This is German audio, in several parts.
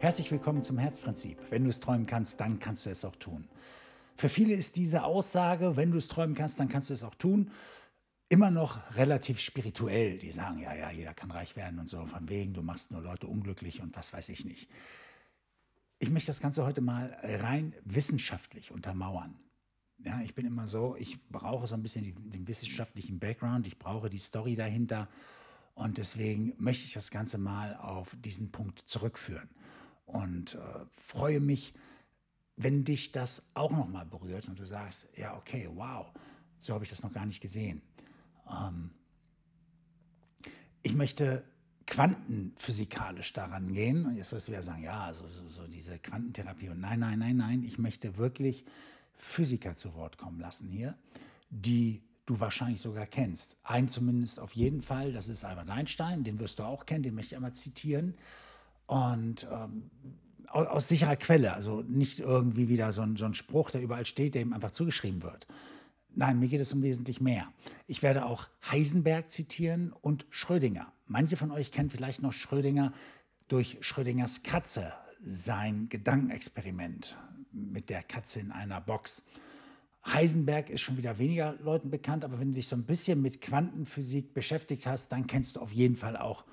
Herzlich willkommen zum Herzprinzip. Wenn du es träumen kannst, dann kannst du es auch tun. Für viele ist diese Aussage, wenn du es träumen kannst, dann kannst du es auch tun, immer noch relativ spirituell. Die sagen, ja, ja, jeder kann reich werden und so, von wegen, du machst nur Leute unglücklich und was weiß ich nicht. Ich möchte das Ganze heute mal rein wissenschaftlich untermauern. Ja, ich bin immer so, ich brauche so ein bisschen den, wissenschaftlichen Background, ich brauche die Story dahinter und deswegen möchte ich das Ganze mal auf diesen Punkt zurückführen und äh, freue mich, wenn dich das auch nochmal berührt und du sagst, ja, okay, wow, so habe ich das noch gar nicht gesehen. Ähm, ich möchte quantenphysikalisch daran gehen. Und jetzt wirst du ja sagen, ja, so, so, so diese Quantentherapie. Und nein, nein, nein, nein, ich möchte wirklich Physiker zu Wort kommen lassen hier, die du wahrscheinlich sogar kennst. Einen zumindest auf jeden Fall, das ist Albert Einstein, den wirst du auch kennen, den möchte ich einmal zitieren. Und ähm, aus, sicherer Quelle, also nicht irgendwie wieder so ein, so ein Spruch, der überall steht, der ihm einfach zugeschrieben wird. Nein, mir geht es um wesentlich mehr. Ich werde auch Heisenberg zitieren und Schrödinger. Manche von euch kennen vielleicht noch Schrödinger durch Schrödingers Katze, sein Gedankenexperiment mit der Katze in einer Box. Heisenberg ist schon wieder weniger Leuten bekannt, aber wenn du dich so ein bisschen mit Quantenphysik beschäftigt hast, dann kennst du auf jeden Fall auch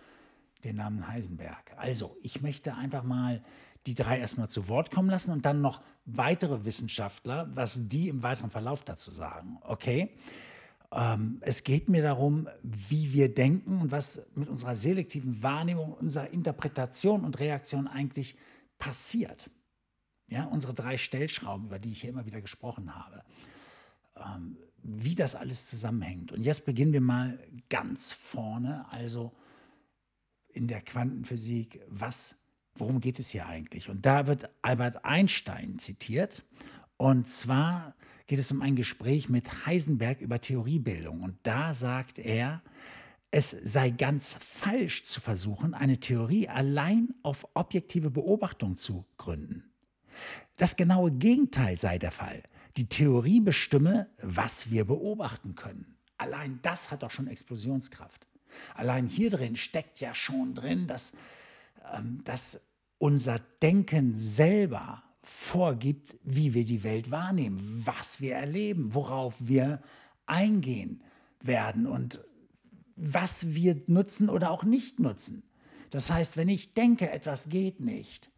den Namen Heisenberg. Also, ich möchte einfach mal die drei erstmal zu Wort kommen lassen und dann noch weitere Wissenschaftler, was die im weiteren Verlauf dazu sagen. Okay? Ähm, es geht mir darum, wie wir denken und was mit unserer selektiven Wahrnehmung, unserer Interpretation und Reaktion eigentlich passiert. Ja, unsere drei Stellschrauben, über die ich hier immer wieder gesprochen habe. Ähm, wie das alles zusammenhängt. Und jetzt beginnen wir mal ganz vorne, also in der Quantenphysik, was, worum geht es hier eigentlich? Und da wird Albert Einstein zitiert. Und zwar geht es um ein Gespräch mit Heisenberg über Theoriebildung. Und da sagt er, es sei ganz falsch zu versuchen, eine Theorie allein auf objektive Beobachtung zu gründen. Das genaue Gegenteil sei der Fall. Die Theorie bestimme, was wir beobachten können. Allein das hat doch schon Explosionskraft. Allein hier drin steckt ja schon drin, dass, ähm, dass unser Denken selber vorgibt, wie wir die Welt wahrnehmen, was wir erleben, worauf wir eingehen werden und was wir nutzen oder auch nicht nutzen. Das heißt, wenn ich denke, etwas geht nicht,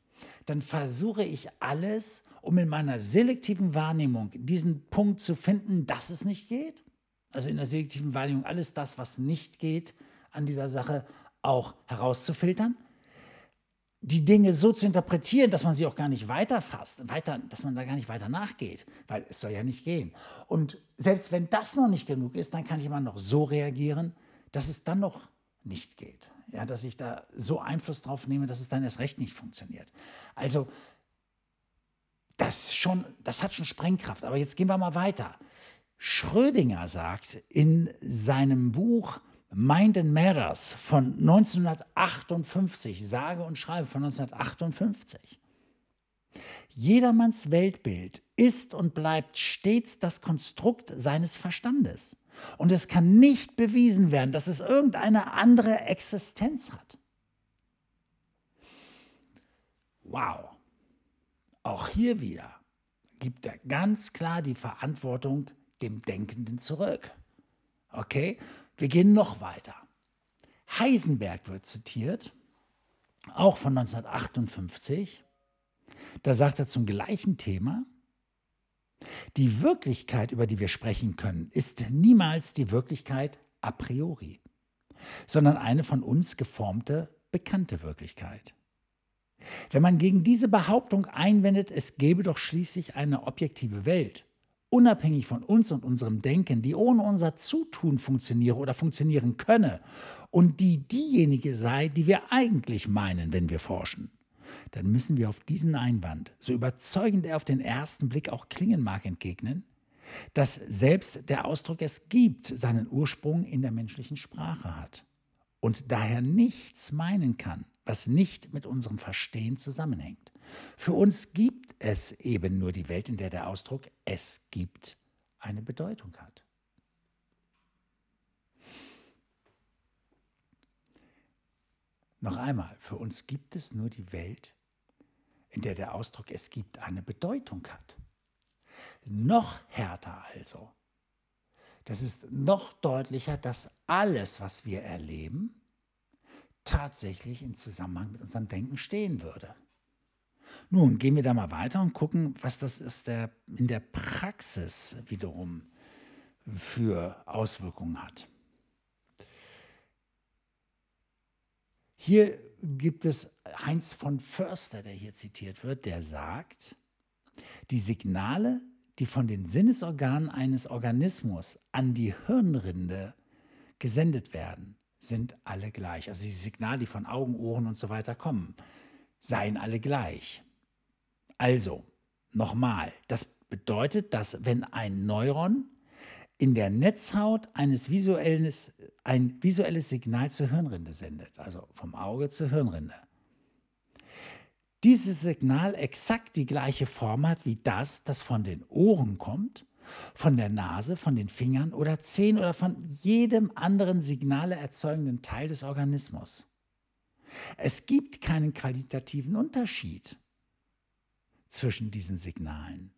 dann versuche ich alles, um in meiner selektiven Wahrnehmung diesen Punkt zu finden, dass es nicht geht. Also in der selektiven Wahrnehmung alles das, was nicht geht, an dieser Sache auch herauszufiltern, die Dinge so zu interpretieren, dass man sie auch gar nicht weiterfasst, weiter, dass man da gar nicht weiter nachgeht, weil es soll ja nicht gehen. Und selbst wenn das noch nicht genug ist, dann kann ich immer noch so reagieren, dass es dann noch nicht geht. Ja, dass ich da so Einfluss drauf nehme, dass es dann erst recht nicht funktioniert. Also das, schon, das hat schon Sprengkraft. Aber jetzt gehen wir mal weiter. Schrödinger sagt in seinem Buch Mind and Matters von 1958, sage und schreibe von 1958. Jedermanns Weltbild ist und bleibt stets das Konstrukt seines Verstandes. Und es kann nicht bewiesen werden, dass es irgendeine andere Existenz hat. Wow. Auch hier wieder gibt er ganz klar die Verantwortung dem Denkenden zurück. Okay? Wir gehen noch weiter. Heisenberg wird zitiert, auch von 1958. Da sagt er zum gleichen Thema, die Wirklichkeit, über die wir sprechen können, ist niemals die Wirklichkeit a priori, sondern eine von uns geformte, bekannte Wirklichkeit. Wenn man gegen diese Behauptung einwendet, es gäbe doch schließlich eine objektive Welt, unabhängig von uns und unserem Denken, die ohne unser Zutun funktioniere oder funktionieren könne und die diejenige sei, die wir eigentlich meinen, wenn wir forschen, dann müssen wir auf diesen Einwand, so überzeugend er auf den ersten Blick auch klingen mag, entgegnen, dass selbst der Ausdruck es gibt seinen Ursprung in der menschlichen Sprache hat und daher nichts meinen kann, was nicht mit unserem Verstehen zusammenhängt. Für uns gibt es eben nur die Welt, in der der Ausdruck es gibt eine Bedeutung hat. Noch einmal, für uns gibt es nur die Welt, in der der Ausdruck es gibt eine Bedeutung hat. Noch härter also. Das ist noch deutlicher, dass alles, was wir erleben, tatsächlich in Zusammenhang mit unserem Denken stehen würde. Nun gehen wir da mal weiter und gucken, was das ist der, in der Praxis wiederum für Auswirkungen hat. Hier gibt es Heinz von Förster, der hier zitiert wird, der sagt, die Signale, die von den Sinnesorganen eines Organismus an die Hirnrinde gesendet werden, sind alle gleich. Also die Signale, die von Augen, Ohren und so weiter kommen, seien alle gleich. Also, nochmal, das bedeutet, dass wenn ein Neuron in der Netzhaut eines visuelles, ein visuelles Signal zur Hirnrinde sendet, also vom Auge zur Hirnrinde, dieses Signal exakt die gleiche Form hat wie das, das von den Ohren kommt, von der Nase, von den Fingern oder Zehen oder von jedem anderen Signale erzeugenden Teil des Organismus. Es gibt keinen qualitativen Unterschied zwischen diesen Signalen.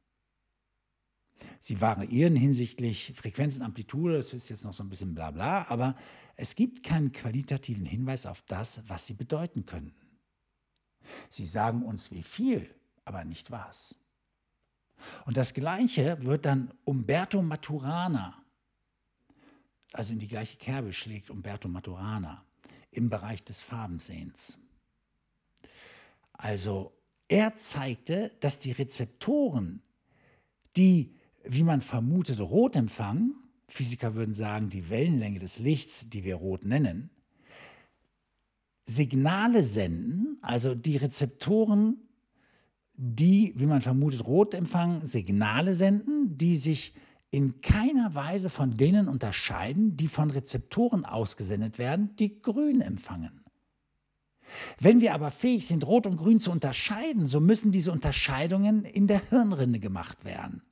Sie variieren hinsichtlich Frequenz und Amplitude, das ist jetzt noch so ein bisschen bla bla, aber es gibt keinen qualitativen Hinweis auf das, was sie bedeuten könnten. Sie sagen uns wie viel, aber nicht was. Und das Gleiche wird dann Umberto Maturana, also in die gleiche Kerbe schlägt Umberto Maturana im Bereich des Farbensehens. Also er zeigte, dass die Rezeptoren, die, wie man vermutet, rot empfangen, Physiker würden sagen, die Wellenlänge des Lichts, die wir rot nennen, Signale senden, also die Rezeptoren, die, wie man vermutet, rot empfangen, Signale senden, die sich in keiner Weise von denen unterscheiden, die von Rezeptoren ausgesendet werden, die grün empfangen. Wenn wir aber fähig sind, Rot und Grün zu unterscheiden, so müssen diese Unterscheidungen in der Hirnrinde gemacht werden.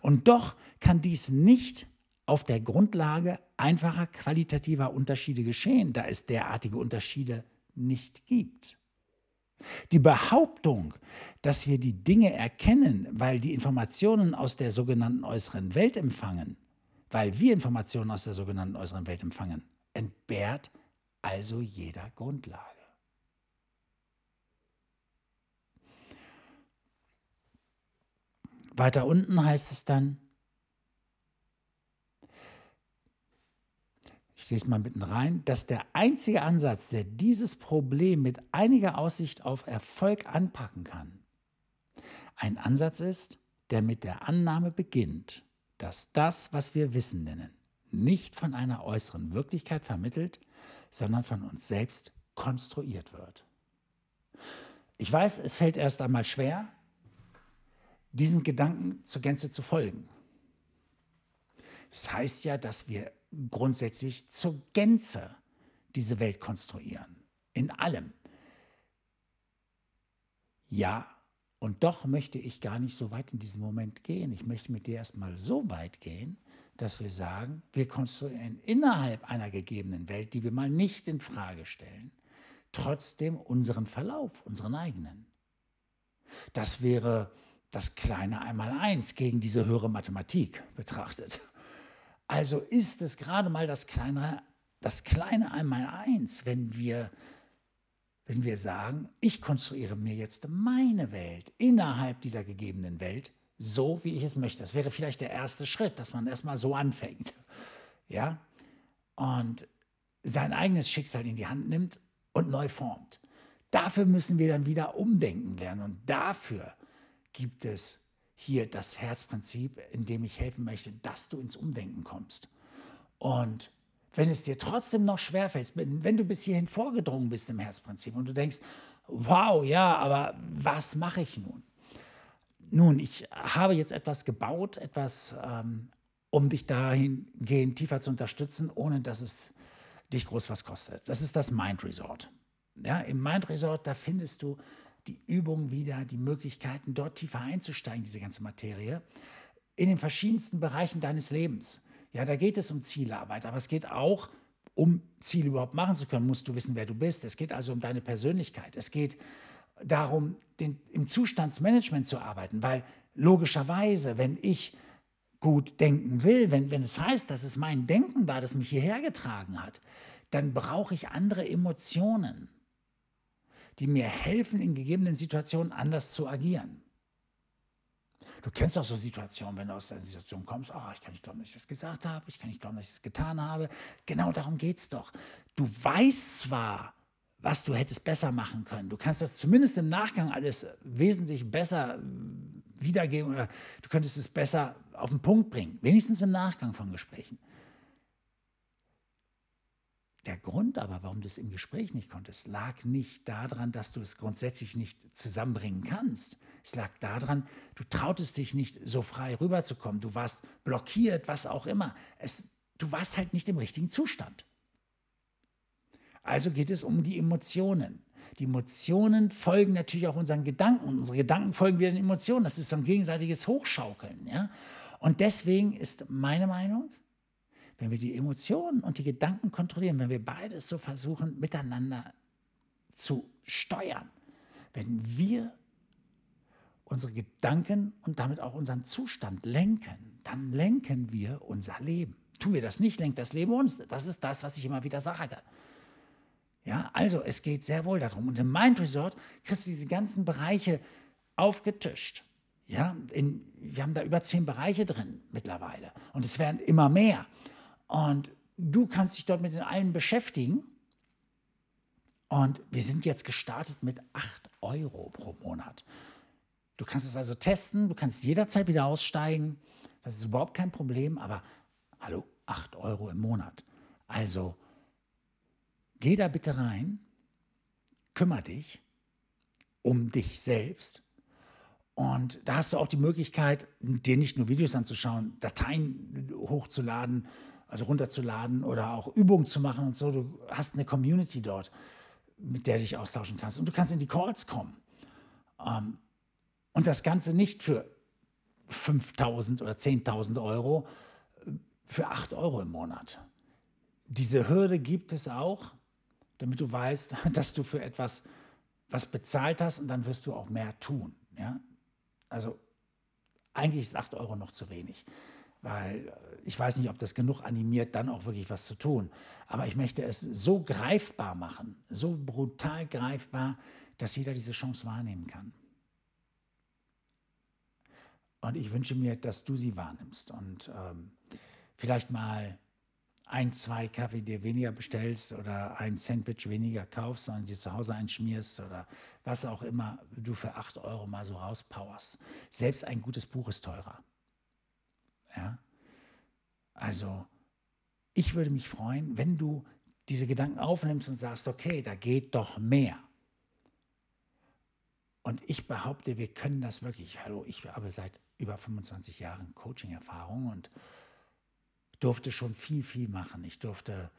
Und doch kann dies nicht auf der Grundlage einfacher qualitativer Unterschiede geschehen, da es derartige Unterschiede nicht gibt. Die Behauptung, dass wir die Dinge erkennen, weil die Informationen aus der sogenannten äußeren Welt empfangen, weil wir Informationen aus der sogenannten äußeren Welt empfangen, entbehrt also jeder Grundlage. Weiter unten heißt es dann, ich lese mal mitten rein, dass der einzige Ansatz, der dieses Problem mit einiger Aussicht auf Erfolg anpacken kann, ein Ansatz ist, der mit der Annahme beginnt, dass das, was wir Wissen nennen, nicht von einer äußeren Wirklichkeit vermittelt, sondern von uns selbst konstruiert wird. Ich weiß, es fällt erst einmal schwer, diesem Gedanken zur Gänze zu folgen. Das heißt ja, dass wir grundsätzlich zur Gänze diese Welt konstruieren. In allem. Ja, und doch möchte ich gar nicht so weit in diesem Moment gehen. Ich möchte mit dir erstmal so weit gehen, dass wir sagen, wir konstruieren innerhalb einer gegebenen Welt, die wir mal nicht in Frage stellen, trotzdem unseren Verlauf, unseren eigenen. Das wäre das kleine Einmaleins gegen diese höhere Mathematik betrachtet. Also ist es gerade mal das kleine, das kleine Einmaleins, wenn wir, wenn wir sagen, ich konstruiere mir jetzt meine Welt innerhalb dieser gegebenen Welt, so wie ich es möchte. Das wäre vielleicht der erste Schritt, dass man erstmal so anfängt. Ja? Und sein eigenes Schicksal in die Hand nimmt und neu formt. Dafür müssen wir dann wieder umdenken lernen und dafür gibt es hier das Herzprinzip, in dem ich helfen möchte, dass du ins Umdenken kommst. Und wenn es dir trotzdem noch schwerfällt, wenn du bis hierhin vorgedrungen bist im Herzprinzip und du denkst, wow, ja, aber was mache ich nun? Nun, ich habe jetzt etwas gebaut, etwas, ähm, um dich dahingehend tiefer zu unterstützen, ohne dass es dich groß was kostet. Das ist das Mind Resort. Ja, Im Mind Resort, da findest du die Übung wieder, die Möglichkeiten, dort tiefer einzusteigen, diese ganze Materie, in den verschiedensten Bereichen deines Lebens. Ja, da geht es um Zielarbeit, aber es geht auch um Ziele überhaupt machen zu können, musst du wissen, wer du bist. Es geht also um deine Persönlichkeit. Es geht darum, den, im Zustandsmanagement zu arbeiten, weil logischerweise, wenn ich gut denken will, wenn, wenn es heißt, dass es mein Denken war, das mich hierher getragen hat, dann brauche ich andere Emotionen, die mir helfen, in gegebenen Situationen anders zu agieren. Du kennst auch so Situationen, wenn du aus der Situation kommst, oh, ich kann nicht glauben, dass ich das gesagt habe, ich kann nicht glauben, dass ich das getan habe. Genau darum geht es doch. Du weißt zwar, was du hättest besser machen können. Du kannst das zumindest im Nachgang alles wesentlich besser wiedergeben oder du könntest es besser auf den Punkt bringen, wenigstens im Nachgang von Gesprächen. Der Grund aber, warum du es im Gespräch nicht konntest, lag nicht daran, dass du es grundsätzlich nicht zusammenbringen kannst. Es lag daran, du trautest dich nicht so frei rüberzukommen. Du warst blockiert, was auch immer. Es, du warst halt nicht im richtigen Zustand. Also geht es um die Emotionen. Die Emotionen folgen natürlich auch unseren Gedanken. Unsere Gedanken folgen wieder den Emotionen. Das ist so ein gegenseitiges Hochschaukeln. Ja? Und deswegen ist meine Meinung, wenn wir die Emotionen und die Gedanken kontrollieren, wenn wir beides so versuchen miteinander zu steuern, wenn wir unsere Gedanken und damit auch unseren Zustand lenken, dann lenken wir unser Leben. Tun wir das nicht, lenkt das Leben uns. Das ist das, was ich immer wieder sage. Ja, also es geht sehr wohl darum. Und im Mind Resort kriegst du diese ganzen Bereiche aufgetischt. Ja, in, wir haben da über zehn Bereiche drin mittlerweile. Und es werden immer mehr. Und du kannst dich dort mit den allen beschäftigen. Und wir sind jetzt gestartet mit 8 Euro pro Monat. Du kannst es also testen, du kannst jederzeit wieder aussteigen. Das ist überhaupt kein Problem, aber hallo, 8 Euro im Monat. Also geh da bitte rein, kümmere dich um dich selbst und da hast du auch die Möglichkeit, dir nicht nur Videos anzuschauen, Dateien hochzuladen, also runterzuladen oder auch Übungen zu machen und so. Du hast eine Community dort, mit der du dich austauschen kannst. Und du kannst in die Calls kommen. Ähm, und das Ganze nicht für 5.000 oder 10.000 Euro, äh, für 8 Euro im Monat. Diese Hürde gibt es auch, damit du weißt, dass du für etwas was bezahlt hast und dann wirst du auch mehr tun. Ja? Also eigentlich ist 8 Euro noch zu wenig, weil äh, ich weiß nicht, ob das genug animiert, dann auch wirklich was zu tun. Aber ich möchte es so greifbar machen, so brutal greifbar, dass jeder diese Chance wahrnehmen kann. Und ich wünsche mir, dass du sie wahrnimmst und ähm, vielleicht mal ein, zwei Kaffee dir weniger bestellst oder ein Sandwich weniger kaufst, sondern dir zu Hause einschmierst oder was auch immer du für 8 Euro mal so rauspowerst. Selbst ein gutes Buch ist teurer. Ja? Also, ich würde mich freuen, wenn du diese Gedanken aufnimmst und sagst, okay, da geht doch mehr. Und ich behaupte, wir können das wirklich. Hallo, ich habe seit über 25 Jahren Coaching-Erfahrung und durfte schon viel, viel machen. Ich durfte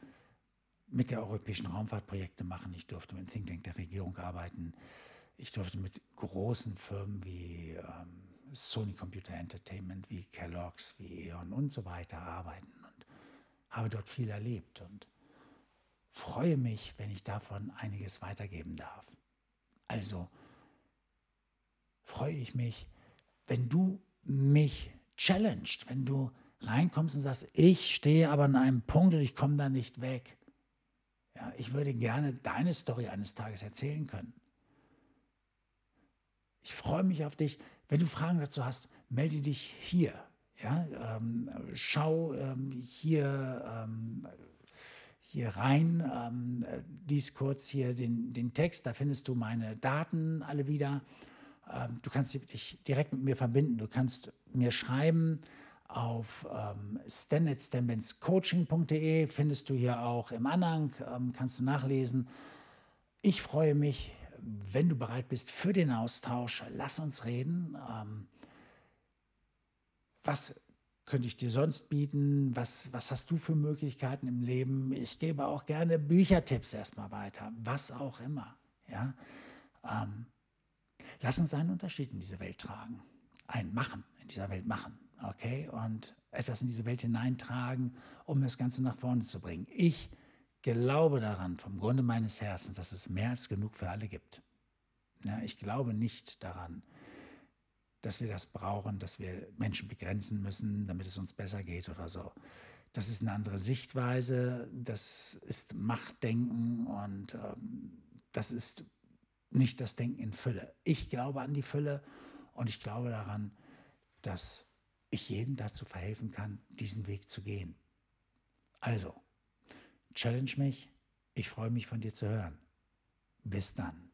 mit der europäischen Raumfahrtprojekte machen. Ich durfte mit Think Tank der Regierung arbeiten. Ich durfte mit großen Firmen wie ähm, Sony Computer Entertainment, wie Kellogg's, wie E.ON und so weiter arbeiten und habe dort viel erlebt und freue mich, wenn ich davon einiges weitergeben darf. Also freue ich mich, wenn du mich challenged, wenn du reinkommst und sagst, ich stehe aber an einem Punkt und ich komme da nicht weg. Ja, ich würde gerne deine Story eines Tages erzählen können. Ich freue mich auf dich. Wenn du Fragen dazu hast, melde dich hier. Ja, ähm, schau ähm, hier, ähm, hier rein, ähm, lies kurz hier den, den Text, da findest du meine Daten alle wieder. Ähm, du kannst dich direkt mit mir verbinden, du kannst mir schreiben, auf ähm, stanetscoaching.de findest du hier auch im Anhang, ähm, kannst du nachlesen. Ich freue mich, wenn du bereit bist für den Austausch. Lass uns reden. Ähm, was könnte ich dir sonst bieten? Was, was hast du für Möglichkeiten im Leben? Ich gebe auch gerne Büchertipps erstmal weiter, was auch immer. Ja? Ähm, lass uns einen Unterschied in diese Welt tragen. Ein Machen in dieser Welt machen okay, und etwas in diese Welt hineintragen, um das Ganze nach vorne zu bringen. Ich glaube daran, vom Grunde meines Herzens, dass es mehr als genug für alle gibt. Ja, ich glaube nicht daran, dass wir das brauchen, dass wir Menschen begrenzen müssen, damit es uns besser geht oder so. Das ist eine andere Sichtweise, das ist Machtdenken und ähm, das ist nicht das Denken in Fülle. Ich glaube an die Fülle und ich glaube daran, dass ich jedem dazu verhelfen kann, diesen Weg zu gehen. Also, challenge mich. Ich freue mich von dir zu hören. Bis dann.